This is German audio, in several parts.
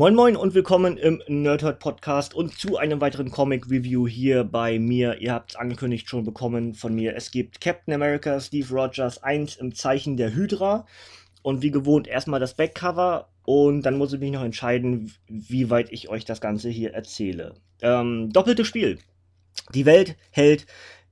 Moin Moin und willkommen im Nerdhurt Podcast und zu einem weiteren Comic Review hier bei mir. Ihr habt es angekündigt schon bekommen von mir. Es gibt Captain America Steve Rogers 1 im Zeichen der Hydra und wie gewohnt erstmal das Backcover und dann muss ich mich noch entscheiden, wie weit ich euch das Ganze hier erzähle. Ähm, doppeltes Spiel. Die Welt hält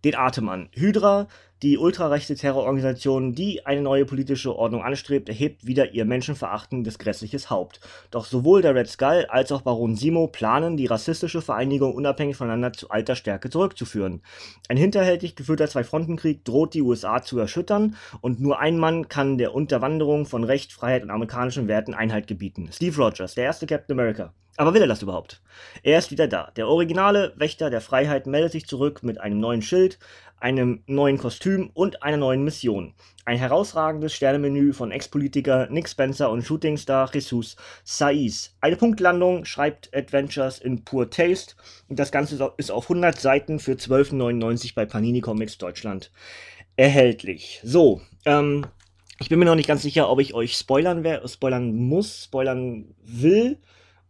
den Atem an. Hydra die ultrarechte Terrororganisation, die eine neue politische Ordnung anstrebt, erhebt wieder ihr menschenverachtendes grässliches Haupt. Doch sowohl der Red Skull als auch Baron Simo planen, die rassistische Vereinigung unabhängig voneinander zu alter Stärke zurückzuführen. Ein hinterhältig geführter Zwei-Fronten-Krieg droht die USA zu erschüttern und nur ein Mann kann der Unterwanderung von Recht, Freiheit und amerikanischen Werten Einhalt gebieten. Steve Rogers, der erste Captain America. Aber will er das überhaupt? Er ist wieder da. Der originale Wächter der Freiheit meldet sich zurück mit einem neuen Schild, einem neuen Kostüm und einer neuen Mission. Ein herausragendes Sternemenü von Ex-Politiker Nick Spencer und Shootingstar Jesus Saiz. Eine Punktlandung schreibt Adventures in Poor Taste und das Ganze ist auf 100 Seiten für 12,99 bei Panini Comics Deutschland erhältlich. So, ähm, ich bin mir noch nicht ganz sicher, ob ich euch spoilern, spoilern muss, spoilern will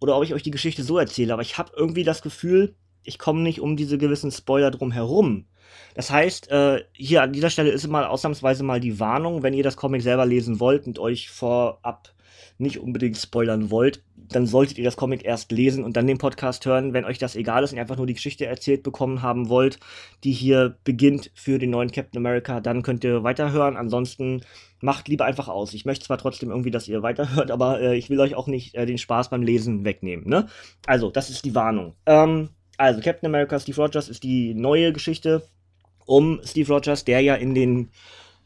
oder ob ich euch die Geschichte so erzähle, aber ich habe irgendwie das Gefühl, ich komme nicht um diese gewissen Spoiler drum herum. Das heißt, äh, hier an dieser Stelle ist mal ausnahmsweise mal die Warnung, wenn ihr das Comic selber lesen wollt und euch vorab nicht unbedingt spoilern wollt, dann solltet ihr das Comic erst lesen und dann den Podcast hören, wenn euch das egal ist und ihr einfach nur die Geschichte erzählt bekommen haben wollt, die hier beginnt für den neuen Captain America, dann könnt ihr weiterhören. Ansonsten macht lieber einfach aus. Ich möchte zwar trotzdem irgendwie, dass ihr weiterhört, aber äh, ich will euch auch nicht äh, den Spaß beim Lesen wegnehmen. Ne? Also, das ist die Warnung. Ähm, also, Captain America Steve Rogers ist die neue Geschichte um Steve Rogers, der ja in den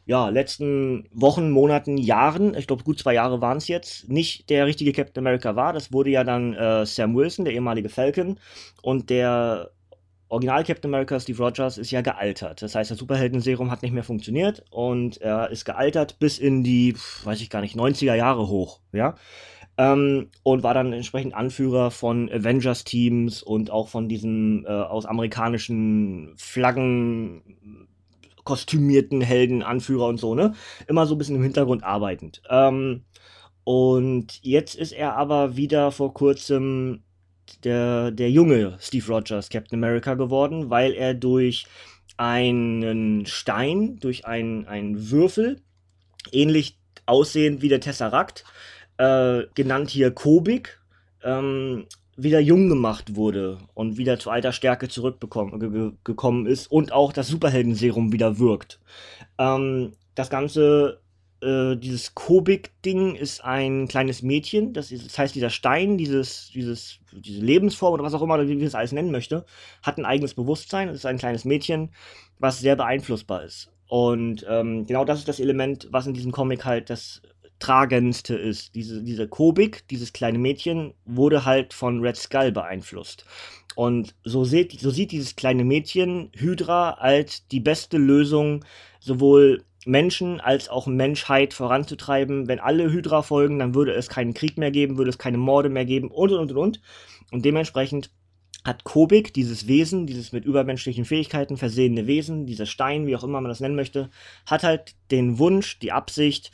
ja, letzten Wochen, Monaten, Jahren, ich glaube gut zwei Jahre waren es jetzt, nicht der richtige Captain America war. Das wurde ja dann äh, Sam Wilson, der ehemalige Falcon. Und der Original Captain America, Steve Rogers, ist ja gealtert. Das heißt, das Superhelden-Serum hat nicht mehr funktioniert und er ist gealtert bis in die, weiß ich gar nicht, 90er Jahre hoch. Ja. Ähm, und war dann entsprechend Anführer von Avengers-Teams und auch von diesen äh, aus amerikanischen Flaggen kostümierten Helden, Anführer und so, ne? Immer so ein bisschen im Hintergrund arbeitend. Ähm, und jetzt ist er aber wieder vor kurzem der, der junge Steve Rogers Captain America geworden, weil er durch einen Stein, durch einen Würfel, ähnlich aussehend wie der Tesseract, äh, genannt hier Kobik, ähm, wieder jung gemacht wurde und wieder zu alter Stärke zurückgekommen ist und auch das Superhelden-Serum wieder wirkt. Ähm, das Ganze, äh, dieses Kobik-Ding ist ein kleines Mädchen, das, ist, das heißt, dieser Stein, dieses, dieses, diese Lebensform oder was auch immer, wie man es alles nennen möchte, hat ein eigenes Bewusstsein. Es ist ein kleines Mädchen, was sehr beeinflussbar ist. Und ähm, genau das ist das Element, was in diesem Comic halt das tragendste ist. Diese, diese Kobik, dieses kleine Mädchen, wurde halt von Red Skull beeinflusst. Und so sieht, so sieht dieses kleine Mädchen Hydra als die beste Lösung, sowohl Menschen als auch Menschheit voranzutreiben. Wenn alle Hydra folgen, dann würde es keinen Krieg mehr geben, würde es keine Morde mehr geben und und und und. Und dementsprechend hat Kobik, dieses Wesen, dieses mit übermenschlichen Fähigkeiten versehene Wesen, dieser Stein, wie auch immer man das nennen möchte, hat halt den Wunsch, die Absicht,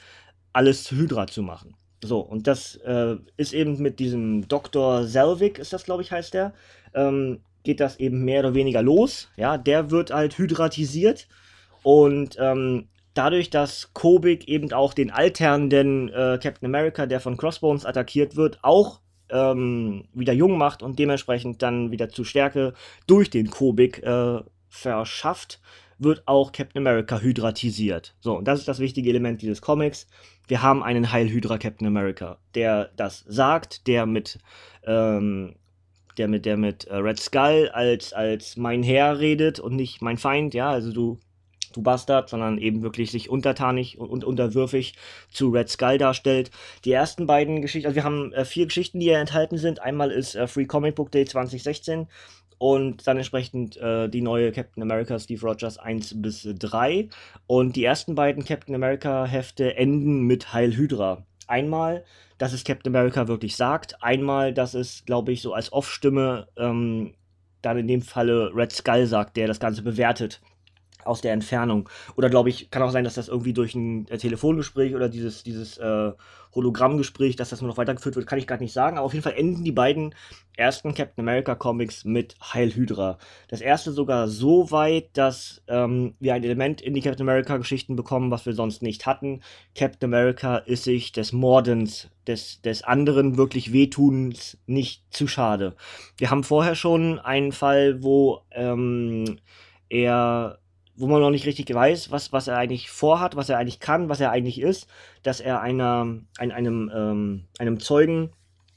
alles Hydra zu machen. So, und das äh, ist eben mit diesem Dr. Selvig, ist das, glaube ich, heißt der, ähm, geht das eben mehr oder weniger los. Ja, der wird halt hydratisiert und ähm, dadurch, dass Kobik eben auch den alternden äh, Captain America, der von Crossbones attackiert wird, auch ähm, wieder jung macht und dementsprechend dann wieder zu Stärke durch den Kobik äh, verschafft, wird auch Captain America hydratisiert. So, und das ist das wichtige Element dieses Comics. Wir haben einen Heilhydra Captain America, der das sagt, der mit, ähm, der mit, der mit äh, Red Skull als, als mein Herr redet und nicht mein Feind, ja, also du, du Bastard, sondern eben wirklich sich untertanig und, unterwürfig zu Red Skull darstellt. Die ersten beiden Geschichten, also wir haben äh, vier Geschichten, die hier enthalten sind. Einmal ist äh, Free Comic Book Day 2016 und dann entsprechend äh, die neue Captain America Steve Rogers 1 bis 3. Und die ersten beiden Captain America Hefte enden mit Heil Hydra. Einmal, dass es Captain America wirklich sagt, einmal, dass es, glaube ich, so als Off-Stimme ähm, dann in dem Falle Red Skull sagt, der das Ganze bewertet. Aus der Entfernung. Oder glaube ich, kann auch sein, dass das irgendwie durch ein äh, Telefongespräch oder dieses, dieses äh, Hologrammgespräch, dass das nur noch weitergeführt wird, kann ich gerade nicht sagen. Aber auf jeden Fall enden die beiden ersten Captain America Comics mit Heil Hydra. Das erste sogar so weit, dass ähm, wir ein Element in die Captain America Geschichten bekommen, was wir sonst nicht hatten. Captain America ist sich des Mordens, des, des anderen wirklich Wehtuns nicht zu schade. Wir haben vorher schon einen Fall, wo ähm, er wo man noch nicht richtig weiß, was, was er eigentlich vorhat, was er eigentlich kann, was er eigentlich ist, dass er einer, ein, einem, ähm, einem Zeugen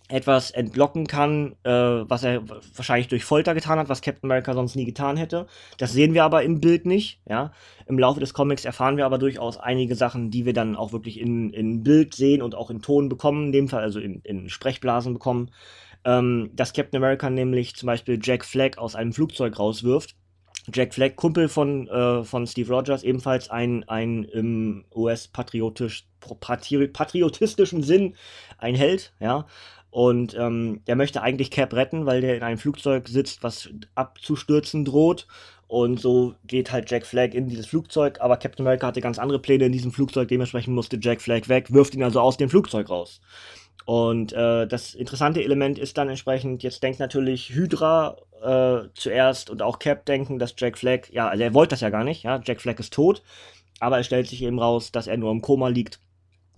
etwas entlocken kann, äh, was er wahrscheinlich durch Folter getan hat, was Captain America sonst nie getan hätte. Das sehen wir aber im Bild nicht. Ja? Im Laufe des Comics erfahren wir aber durchaus einige Sachen, die wir dann auch wirklich in, in Bild sehen und auch in Ton bekommen, in dem Fall also in, in Sprechblasen bekommen. Ähm, dass Captain America nämlich zum Beispiel Jack Flag aus einem Flugzeug rauswirft Jack Flag, Kumpel von, äh, von Steve Rogers, ebenfalls ein, ein im US-patriotisch, patriotistischen Sinn ein Held, ja. Und ähm, der möchte eigentlich Cap retten, weil der in einem Flugzeug sitzt, was abzustürzen droht. Und so geht halt Jack Flag in dieses Flugzeug, aber Captain America hatte ganz andere Pläne in diesem Flugzeug, dementsprechend musste Jack Flag weg, wirft ihn also aus dem Flugzeug raus. Und äh, das interessante Element ist dann entsprechend, jetzt denkt natürlich Hydra äh, zuerst und auch Cap denken, dass Jack Flag, ja, also er wollte das ja gar nicht, ja, Jack Flag ist tot, aber es stellt sich eben raus, dass er nur im Koma liegt.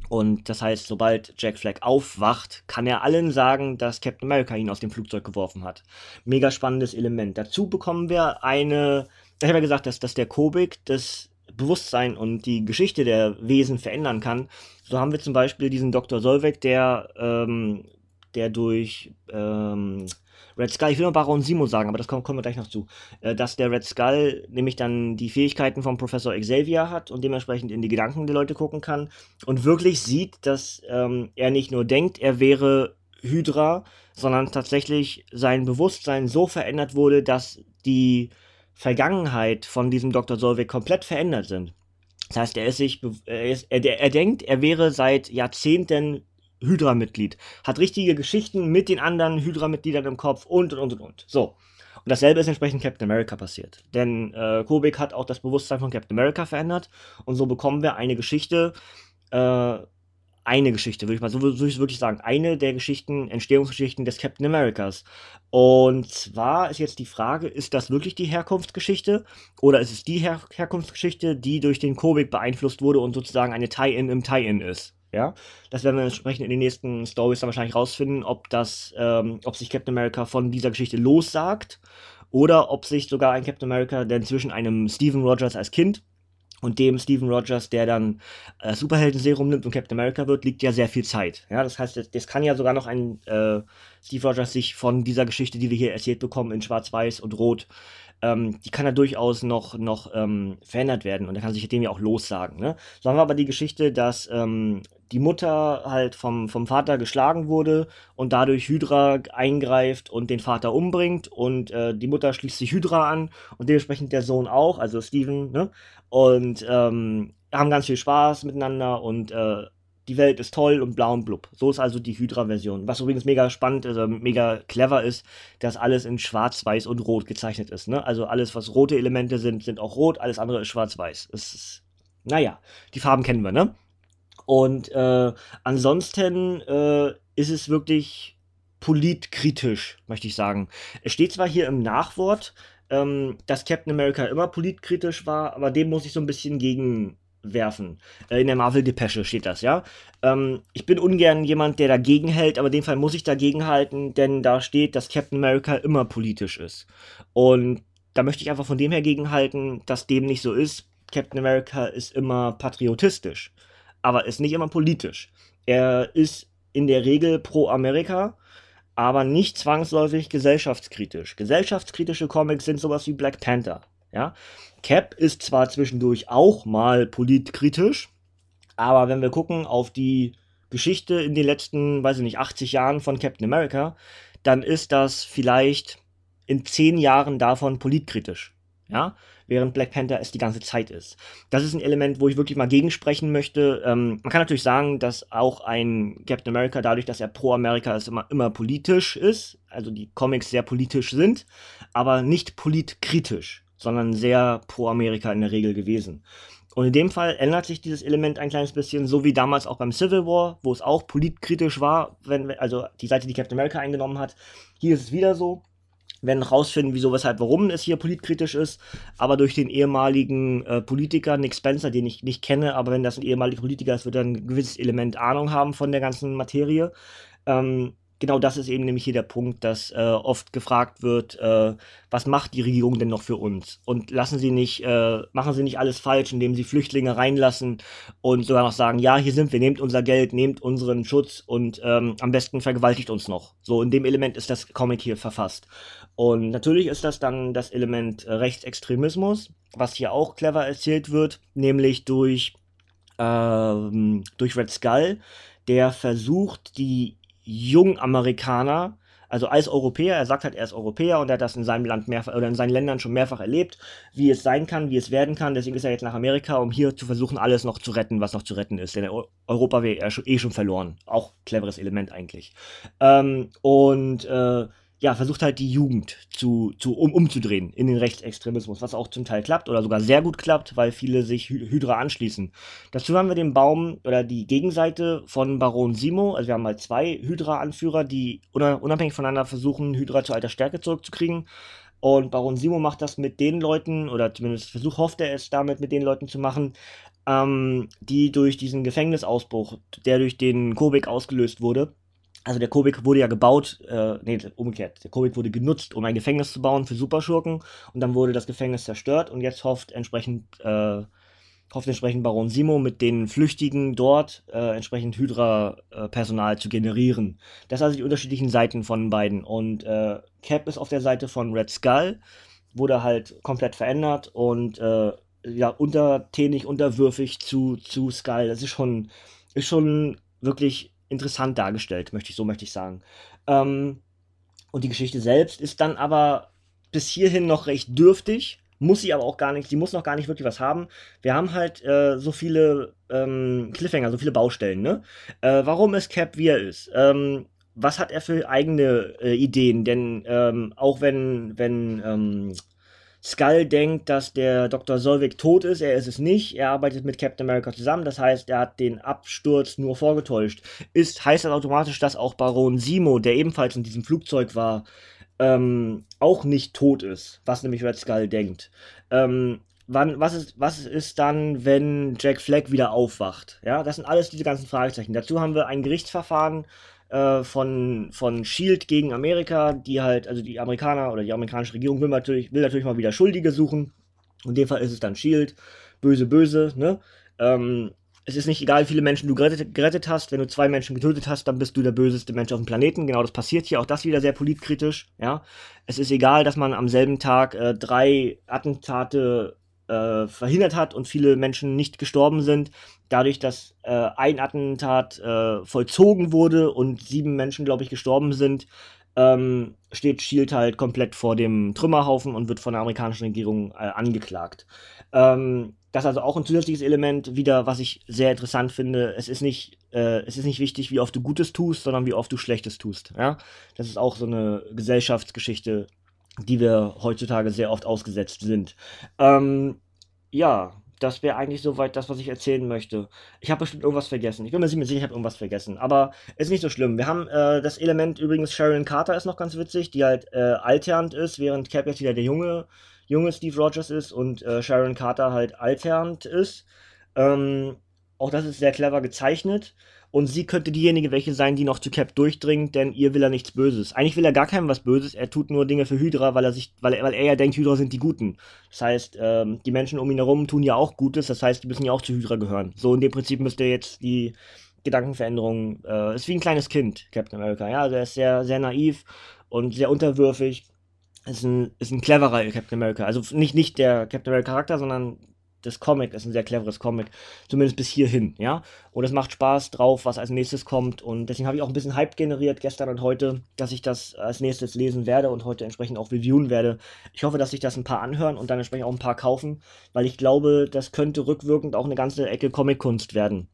Und das heißt, sobald Jack Flag aufwacht, kann er allen sagen, dass Captain America ihn aus dem Flugzeug geworfen hat. Mega spannendes Element. Dazu bekommen wir eine, ich habe ja gesagt, dass, dass der Kobik das Bewusstsein und die Geschichte der Wesen verändern kann. So haben wir zum Beispiel diesen Dr. Solveig, der, ähm, der durch ähm, Red Skull, ich will mal Baron Simo sagen, aber das kommen, kommen wir gleich noch zu, äh, dass der Red Skull nämlich dann die Fähigkeiten von Professor Xavier hat und dementsprechend in die Gedanken der Leute gucken kann und wirklich sieht, dass ähm, er nicht nur denkt, er wäre Hydra, sondern tatsächlich sein Bewusstsein so verändert wurde, dass die Vergangenheit von diesem Dr. Solveig komplett verändert sind. Das heißt, er ist sich, er, ist, er, er denkt, er wäre seit Jahrzehnten Hydra-Mitglied, hat richtige Geschichten mit den anderen Hydra-Mitgliedern im Kopf und und und und. So. Und dasselbe ist entsprechend Captain America passiert. Denn äh, Kubik hat auch das Bewusstsein von Captain America verändert und so bekommen wir eine Geschichte, äh, eine Geschichte, würde ich mal so würde ich wirklich sagen, eine der Geschichten, Entstehungsgeschichten des Captain Americas. Und zwar ist jetzt die Frage, ist das wirklich die Herkunftsgeschichte oder ist es die Her Herkunftsgeschichte, die durch den Kobik beeinflusst wurde und sozusagen eine Tie-In im Tie-In ist? Ja, das werden wir entsprechend in den nächsten Stories dann wahrscheinlich rausfinden, ob das, ähm, ob sich Captain America von dieser Geschichte lossagt oder ob sich sogar ein Captain America, der inzwischen einem Steven Rogers als Kind und dem Steven Rogers, der dann äh, Superhelden-Serum nimmt und Captain America wird, liegt ja sehr viel Zeit. Ja, das heißt, das, das kann ja sogar noch ein äh, Steve Rogers sich von dieser Geschichte, die wir hier erzählt bekommen, in Schwarz-Weiß und Rot, ähm, die kann ja durchaus noch, noch ähm, verändert werden und er kann sich dem ja auch lossagen. Ne? So haben wir aber die Geschichte, dass ähm, die Mutter halt vom, vom Vater geschlagen wurde und dadurch Hydra eingreift und den Vater umbringt und äh, die Mutter schließt sich Hydra an und dementsprechend der Sohn auch, also Steven, ne? Und ähm, haben ganz viel Spaß miteinander und äh, die Welt ist toll und blau und blub. So ist also die Hydra-Version. Was übrigens mega spannend also mega clever ist, dass alles in schwarz, weiß und rot gezeichnet ist. Ne? Also alles, was rote Elemente sind, sind auch rot, alles andere ist schwarz-weiß. Ist, naja, die Farben kennen wir, ne? Und äh, ansonsten äh, ist es wirklich politkritisch, möchte ich sagen. Es steht zwar hier im Nachwort, ähm, dass Captain America immer politkritisch war, aber dem muss ich so ein bisschen gegenwerfen. Äh, in der Marvel-Depesche steht das, ja. Ähm, ich bin ungern jemand, der dagegen hält, aber in dem Fall muss ich dagegen halten, denn da steht, dass Captain America immer politisch ist. Und da möchte ich einfach von dem her gegenhalten, dass dem nicht so ist. Captain America ist immer patriotistisch aber ist nicht immer politisch. Er ist in der Regel pro Amerika, aber nicht zwangsläufig gesellschaftskritisch. Gesellschaftskritische Comics sind sowas wie Black Panther. Ja? Cap ist zwar zwischendurch auch mal politkritisch, aber wenn wir gucken auf die Geschichte in den letzten, weiß ich nicht, 80 Jahren von Captain America, dann ist das vielleicht in 10 Jahren davon politkritisch. Ja, während Black Panther es die ganze Zeit ist. Das ist ein Element, wo ich wirklich mal gegensprechen möchte. Ähm, man kann natürlich sagen, dass auch ein Captain America, dadurch, dass er pro Amerika ist, immer, immer politisch ist, also die Comics sehr politisch sind, aber nicht politkritisch sondern sehr pro Amerika in der Regel gewesen. Und in dem Fall ändert sich dieses Element ein kleines bisschen, so wie damals auch beim Civil War, wo es auch politkritisch war, wenn, also die Seite, die Captain America eingenommen hat. Hier ist es wieder so. Wir werden rausfinden, wieso, weshalb, warum es hier politkritisch ist. Aber durch den ehemaligen äh, Politiker Nick Spencer, den ich nicht kenne, aber wenn das ein ehemaliger Politiker ist, wird er ein gewisses Element Ahnung haben von der ganzen Materie. Ähm, genau das ist eben nämlich hier der Punkt, dass äh, oft gefragt wird, äh, was macht die Regierung denn noch für uns? Und lassen Sie nicht, äh, machen Sie nicht alles falsch, indem Sie Flüchtlinge reinlassen und sogar noch sagen, ja, hier sind wir, nehmt unser Geld, nehmt unseren Schutz und ähm, am besten vergewaltigt uns noch. So, in dem Element ist das Comic hier verfasst. Und natürlich ist das dann das Element äh, Rechtsextremismus, was hier auch clever erzählt wird, nämlich durch, ähm, durch Red Skull, der versucht, die Jungamerikaner, also als Europäer, er sagt halt, er ist Europäer und er hat das in seinem Land mehrfach oder in seinen Ländern schon mehrfach erlebt, wie es sein kann, wie es werden kann. Deswegen ist er jetzt nach Amerika, um hier zu versuchen, alles noch zu retten, was noch zu retten ist. Denn Europa wäre eh schon verloren. Auch cleveres Element eigentlich. Ähm, und äh, ja, versucht halt die Jugend zu, zu um, umzudrehen in den Rechtsextremismus, was auch zum Teil klappt oder sogar sehr gut klappt, weil viele sich Hydra anschließen. Dazu haben wir den Baum oder die Gegenseite von Baron Simo, also wir haben halt zwei Hydra-Anführer, die unabhängig voneinander versuchen, Hydra zu alter Stärke zurückzukriegen. Und Baron Simo macht das mit den Leuten, oder zumindest versucht, hofft er es damit mit den Leuten zu machen, ähm, die durch diesen Gefängnisausbruch, der durch den Kobik ausgelöst wurde, also der Kobik wurde ja gebaut, äh, nee, umgekehrt. Der Kobik wurde genutzt, um ein Gefängnis zu bauen für Superschurken und dann wurde das Gefängnis zerstört und jetzt hofft entsprechend, äh, hofft entsprechend Baron Simo mit den Flüchtigen dort äh, entsprechend Hydra-Personal zu generieren. Das sind also die unterschiedlichen Seiten von beiden und äh, Cap ist auf der Seite von Red Skull, wurde halt komplett verändert und äh, ja, untertänig, unterwürfig zu, zu Skull. Das ist schon, ist schon wirklich interessant dargestellt, möchte ich so möchte ich sagen. Ähm, und die Geschichte selbst ist dann aber bis hierhin noch recht dürftig, muss sie aber auch gar nicht, sie muss noch gar nicht wirklich was haben. Wir haben halt äh, so viele ähm, Cliffhanger, so viele Baustellen, ne? Äh, warum ist Cap wie er ist? Ähm, was hat er für eigene äh, Ideen? Denn ähm, auch wenn, wenn ähm, Skull denkt, dass der Dr. Solvik tot ist. Er ist es nicht. Er arbeitet mit Captain America zusammen. Das heißt, er hat den Absturz nur vorgetäuscht. Ist, heißt das automatisch, dass auch Baron Simo, der ebenfalls in diesem Flugzeug war, ähm, auch nicht tot ist. Was nämlich Red Skull denkt. Ähm, wann, was, ist, was ist dann, wenn Jack Flag wieder aufwacht? Ja, das sind alles diese ganzen Fragezeichen. Dazu haben wir ein Gerichtsverfahren äh, von, von Shield gegen Amerika, die halt, also die Amerikaner oder die amerikanische Regierung will natürlich, will natürlich mal wieder Schuldige suchen. In dem Fall ist es dann Shield, böse, böse, ne? Ähm, es ist nicht egal, wie viele Menschen du gerettet, gerettet, hast. Wenn du zwei Menschen getötet hast, dann bist du der böseste Mensch auf dem Planeten. Genau das passiert hier. Auch das wieder sehr politkritisch. Ja, es ist egal, dass man am selben Tag äh, drei Attentate äh, verhindert hat und viele Menschen nicht gestorben sind, dadurch, dass äh, ein Attentat äh, vollzogen wurde und sieben Menschen, glaube ich, gestorben sind, ähm, steht Shield halt komplett vor dem Trümmerhaufen und wird von der amerikanischen Regierung äh, angeklagt. Ähm, das ist also auch ein zusätzliches Element, wieder, was ich sehr interessant finde. Es ist nicht, äh, es ist nicht wichtig, wie oft du Gutes tust, sondern wie oft du Schlechtes tust. Ja? Das ist auch so eine Gesellschaftsgeschichte, die wir heutzutage sehr oft ausgesetzt sind. Ähm, ja, das wäre eigentlich soweit das, was ich erzählen möchte. Ich habe bestimmt irgendwas vergessen. Ich bin mir sicher, ich habe irgendwas vergessen. Aber ist nicht so schlimm. Wir haben äh, das Element übrigens, Sharon Carter ist noch ganz witzig, die halt äh, alternd ist, während Cap jetzt wieder der junge, junge Steve Rogers ist und äh, Sharon Carter halt alternd ist. Ähm, auch das ist sehr clever gezeichnet. Und sie könnte diejenige welche sein, die noch zu Cap durchdringt, denn ihr will er nichts Böses. Eigentlich will er gar keinem was Böses, er tut nur Dinge für Hydra, weil er sich, weil weil er ja denkt, Hydra sind die Guten. Das heißt, ähm, die Menschen um ihn herum tun ja auch Gutes, das heißt, die müssen ja auch zu Hydra gehören. So in dem Prinzip müsste jetzt die Gedankenveränderung, äh, ist wie ein kleines Kind, Captain America. Ja, also er ist sehr, sehr naiv und sehr unterwürfig. Ist ein, ist ein cleverer Captain America. Also nicht, nicht der Captain America Charakter, sondern das Comic ist ein sehr cleveres Comic, zumindest bis hierhin, ja. Und es macht Spaß drauf, was als nächstes kommt. Und deswegen habe ich auch ein bisschen Hype generiert gestern und heute, dass ich das als nächstes lesen werde und heute entsprechend auch reviewen werde. Ich hoffe, dass sich das ein paar anhören und dann entsprechend auch ein paar kaufen, weil ich glaube, das könnte rückwirkend auch eine ganze Ecke Comic-Kunst werden.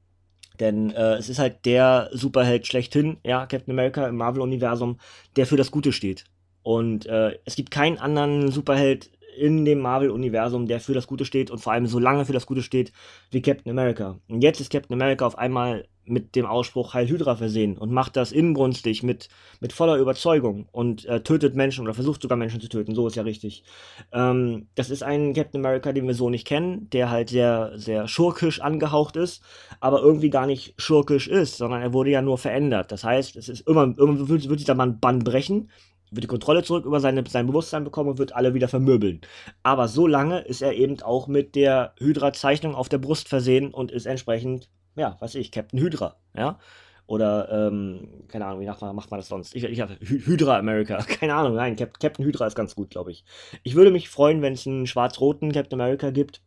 Denn äh, es ist halt der Superheld schlechthin, ja, Captain America im Marvel-Universum, der für das Gute steht. Und äh, es gibt keinen anderen Superheld in dem Marvel-Universum, der für das Gute steht und vor allem so lange für das Gute steht wie Captain America. Und jetzt ist Captain America auf einmal mit dem Ausspruch Heil Hydra versehen und macht das inbrünstig mit, mit voller Überzeugung und äh, tötet Menschen oder versucht sogar Menschen zu töten, so ist ja richtig. Ähm, das ist ein Captain America, den wir so nicht kennen, der halt sehr, sehr schurkisch angehaucht ist, aber irgendwie gar nicht schurkisch ist, sondern er wurde ja nur verändert. Das heißt, es ist immer, irgendwann wird, wird dieser Mann Bann brechen, wird die Kontrolle zurück über seine, sein Bewusstsein bekommen und wird alle wieder vermöbeln. Aber so lange ist er eben auch mit der Hydra-Zeichnung auf der Brust versehen und ist entsprechend ja, weiß ich, Captain Hydra, ja. Oder, ähm, keine Ahnung, wie macht man, macht man das sonst? Ich, ich habe Hydra America, keine Ahnung, nein, Cap Captain Hydra ist ganz gut, glaube ich. Ich würde mich freuen, wenn es einen schwarz-roten Captain America gibt,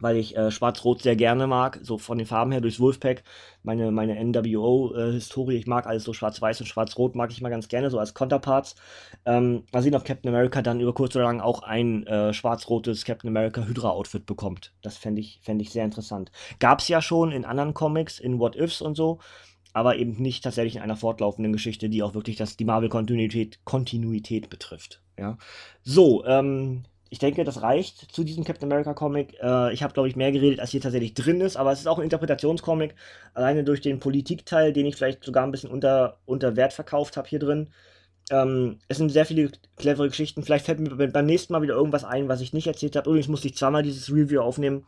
weil ich äh, Schwarz-Rot sehr gerne mag, so von den Farben her durchs Wolfpack, meine, meine NWO-Historie, äh, ich mag alles so schwarz-weiß und schwarz-rot, mag ich mal ganz gerne, so als Counterparts. Ähm, mal sehen, ob Captain America dann über kurz oder lang auch ein äh, schwarz-rotes Captain America Hydra-Outfit bekommt. Das fände ich, fänd ich sehr interessant. Gab es ja schon in anderen Comics, in What Ifs und so, aber eben nicht tatsächlich in einer fortlaufenden Geschichte, die auch wirklich das, die Marvel-Kontinuität Kontinuität betrifft. Ja. So, ähm, ich denke, das reicht zu diesem Captain America Comic. Äh, ich habe, glaube ich, mehr geredet, als hier tatsächlich drin ist, aber es ist auch ein Interpretationscomic, alleine durch den Politikteil, den ich vielleicht sogar ein bisschen unter, unter Wert verkauft habe hier drin. Ähm, es sind sehr viele clevere Geschichten. Vielleicht fällt mir beim nächsten Mal wieder irgendwas ein, was ich nicht erzählt habe. Übrigens musste ich zweimal dieses Review aufnehmen,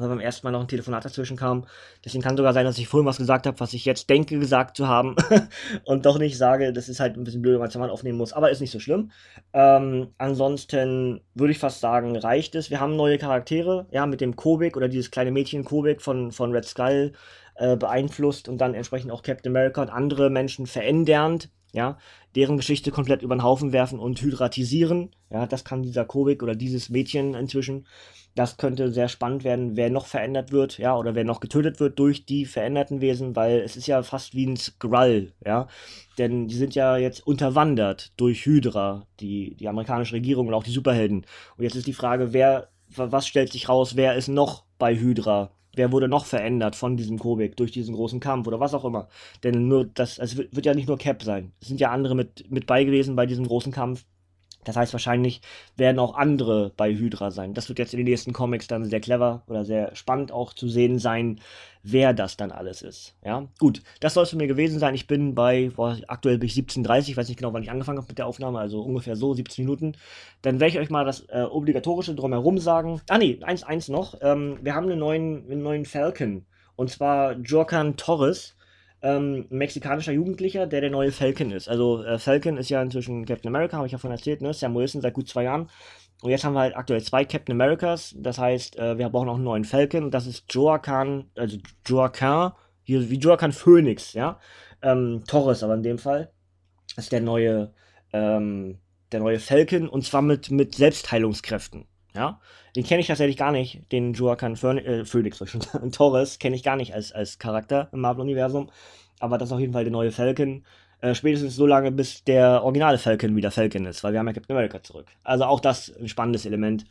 weil beim ersten Mal noch ein Telefonat dazwischen kam. Deswegen kann sogar sein, dass ich vorhin was gesagt habe, was ich jetzt denke gesagt zu haben und doch nicht sage. Das ist halt ein bisschen blöd, wenn man aufnehmen muss, aber ist nicht so schlimm. Ähm, ansonsten würde ich fast sagen, reicht es. Wir haben neue Charaktere, ja, mit dem Kobik oder dieses kleine Mädchen Kobik von, von Red Skull äh, beeinflusst und dann entsprechend auch Captain America und andere Menschen verändernd ja, deren Geschichte komplett über den Haufen werfen und hydratisieren. Ja, das kann dieser Kobik oder dieses Mädchen inzwischen. Das könnte sehr spannend werden, wer noch verändert wird, ja, oder wer noch getötet wird durch die veränderten Wesen, weil es ist ja fast wie ein Skrull, ja. Denn die sind ja jetzt unterwandert durch Hydra, die, die amerikanische Regierung und auch die Superhelden. Und jetzt ist die Frage, wer, was stellt sich raus, wer ist noch bei Hydra? Wer wurde noch verändert von diesem Kobik durch diesen großen Kampf oder was auch immer? Denn nur das, es wird, ja nicht nur Cap sein. Es sind ja andere mit, mit bei gewesen bei diesem großen Kampf. Das heißt, wahrscheinlich werden auch andere bei Hydra sein. Das wird jetzt in den nächsten Comics dann sehr clever oder sehr spannend auch zu sehen sein, wer das dann alles ist. Ja, gut, das soll es für mir gewesen sein. Ich bin bei, boah, aktuell bin ich 17.30, ich weiß nicht genau, wann ich angefangen habe mit der Aufnahme, also ungefähr so 17 Minuten. Dann werde ich euch mal das äh, Obligatorische drumherum sagen. Ah nee, eins, eins noch. Ähm, wir haben einen neuen, einen neuen Falcon. Und zwar Jorkan Torres ähm, mexikanischer Jugendlicher, der der neue Falcon ist. Also äh, Falcon ist ja inzwischen Captain America, habe ich ja von erzählt, ne? Sam Wilson seit gut zwei Jahren. Und jetzt haben wir halt aktuell zwei Captain Americas. Das heißt, äh, wir brauchen auch einen neuen Falcon. Und das ist Joaquin, also Joaquin, hier wie Joaquin Phoenix, ja. Ähm, Torres aber in dem Fall. Ist der neue, ähm, der neue Falcon und zwar mit, mit Selbstheilungskräften. Ja, den kenne ich tatsächlich gar nicht, den Joaquin äh, Phoenix, schon Torres kenne ich gar nicht als, als Charakter im Marvel-Universum. Aber das ist auf jeden Fall der neue Falcon. Äh, spätestens so lange, bis der originale Falcon wieder Falcon ist, weil wir haben ja Captain America zurück. Also auch das ein spannendes Element.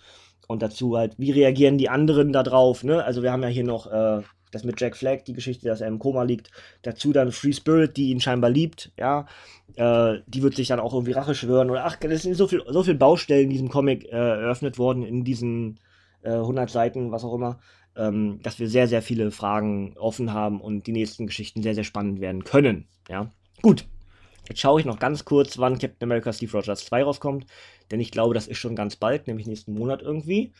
Und dazu halt, wie reagieren die anderen da drauf, ne? Also wir haben ja hier noch äh, das mit Jack Flag, die Geschichte, dass er im Koma liegt. Dazu dann Free Spirit, die ihn scheinbar liebt, ja. Äh, die wird sich dann auch irgendwie Rache schwören. Oder ach, es sind so viele so viel Baustellen in diesem Comic äh, eröffnet worden, in diesen äh, 100 Seiten, was auch immer, ähm, dass wir sehr, sehr viele Fragen offen haben und die nächsten Geschichten sehr, sehr spannend werden können, ja. Gut. Jetzt schaue ich noch ganz kurz, wann Captain America Steve Rogers 2 rauskommt, denn ich glaube, das ist schon ganz bald, nämlich nächsten Monat irgendwie.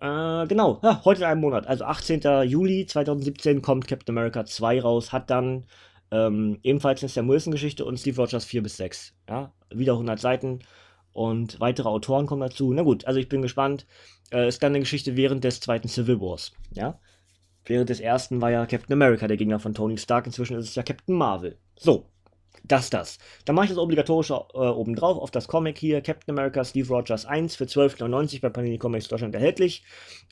Äh, genau, ja, heute in einem Monat, also 18. Juli 2017 kommt Captain America 2 raus, hat dann ähm, ebenfalls eine Sam Wilson-Geschichte und Steve Rogers 4 bis 6. Ja, wieder 100 Seiten und weitere Autoren kommen dazu. Na gut, also ich bin gespannt. Äh, ist dann eine Geschichte während des zweiten Civil Wars. Ja, während des ersten war ja Captain America der Gegner von Tony Stark, inzwischen ist es ja Captain Marvel. So, das, das. Dann mache ich das obligatorische äh, oben drauf auf das Comic hier. Captain America Steve Rogers 1 für 12,99 bei Panini Comics Deutschland erhältlich.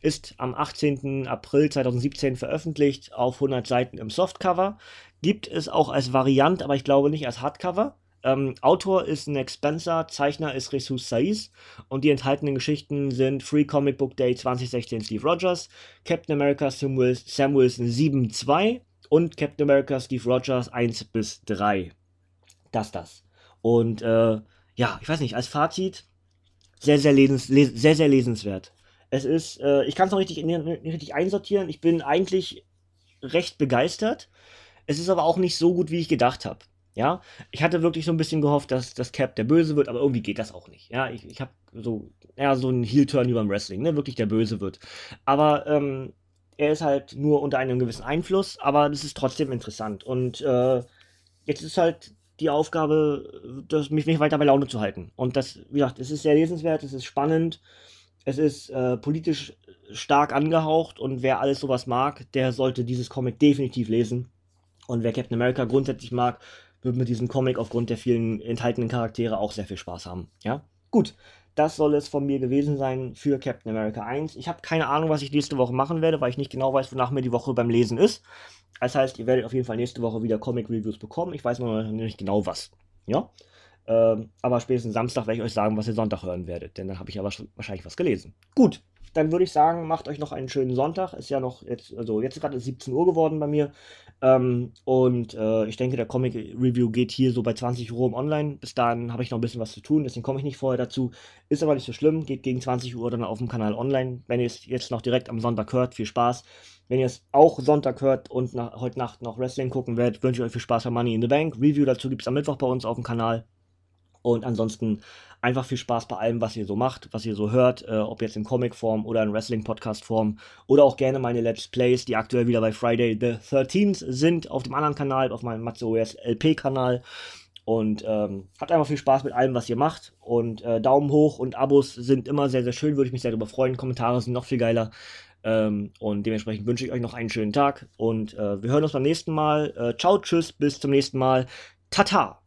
Ist am 18. April 2017 veröffentlicht auf 100 Seiten im Softcover. Gibt es auch als Variant, aber ich glaube nicht als Hardcover. Ähm, Autor ist Nick Spencer, Zeichner ist Jesus Saiz und die enthaltenen Geschichten sind Free Comic Book Day 2016 Steve Rogers, Captain America Sam Wilson 7.2 und Captain America Steve Rogers 1 bis 3 das, das. Und äh, ja, ich weiß nicht, als Fazit, sehr, sehr, lesens, les, sehr, sehr lesenswert. Es ist, äh, ich kann es noch richtig, nicht richtig einsortieren. Ich bin eigentlich recht begeistert. Es ist aber auch nicht so gut, wie ich gedacht habe. Ja, ich hatte wirklich so ein bisschen gehofft, dass das Cap der Böse wird, aber irgendwie geht das auch nicht. Ja, ich, ich habe so, ja, so einen Heel-Turn über dem Wrestling, ne, wirklich der Böse wird. Aber ähm, er ist halt nur unter einem gewissen Einfluss, aber das ist trotzdem interessant. Und äh, jetzt ist halt die Aufgabe, das, mich, mich weiter bei Laune zu halten. Und das, wie gesagt, es ist sehr lesenswert, es ist spannend, es ist äh, politisch stark angehaucht und wer alles sowas mag, der sollte dieses Comic definitiv lesen. Und wer Captain America grundsätzlich mag, wird mit diesem Comic aufgrund der vielen enthaltenen Charaktere auch sehr viel Spaß haben. Ja, gut. Das soll es von mir gewesen sein für Captain America 1. Ich habe keine Ahnung, was ich nächste Woche machen werde, weil ich nicht genau weiß, wonach mir die Woche beim Lesen ist. Das heißt, ihr werdet auf jeden Fall nächste Woche wieder Comic-Reviews bekommen. Ich weiß noch nicht genau was. Ja. Ähm, aber spätestens Samstag werde ich euch sagen, was ihr Sonntag hören werdet, denn dann habe ich ja wahrscheinlich was gelesen. Gut, dann würde ich sagen, macht euch noch einen schönen Sonntag. Ist ja noch jetzt, also jetzt gerade 17 Uhr geworden bei mir. Ähm, und äh, ich denke, der Comic-Review geht hier so bei 20 Uhr online. Bis dahin habe ich noch ein bisschen was zu tun, deswegen komme ich nicht vorher dazu. Ist aber nicht so schlimm, geht gegen 20 Uhr dann auf dem Kanal online. Wenn ihr es jetzt noch direkt am Sonntag hört, viel Spaß. Wenn ihr es auch Sonntag hört und nach, heute Nacht noch Wrestling gucken werdet, wünsche ich euch viel Spaß bei Money in the Bank. Review dazu gibt es am Mittwoch bei uns auf dem Kanal. Und ansonsten einfach viel Spaß bei allem, was ihr so macht, was ihr so hört, äh, ob jetzt in Comic-Form oder in Wrestling-Podcast-Form oder auch gerne meine Let's Plays, die aktuell wieder bei Friday the 13th sind, auf dem anderen Kanal, auf meinem MatzeOS LP-Kanal. Und ähm, habt einfach viel Spaß mit allem, was ihr macht. Und äh, Daumen hoch und Abos sind immer sehr, sehr schön, würde ich mich sehr darüber freuen. Kommentare sind noch viel geiler. Ähm, und dementsprechend wünsche ich euch noch einen schönen Tag. Und äh, wir hören uns beim nächsten Mal. Äh, ciao, tschüss, bis zum nächsten Mal. Tata!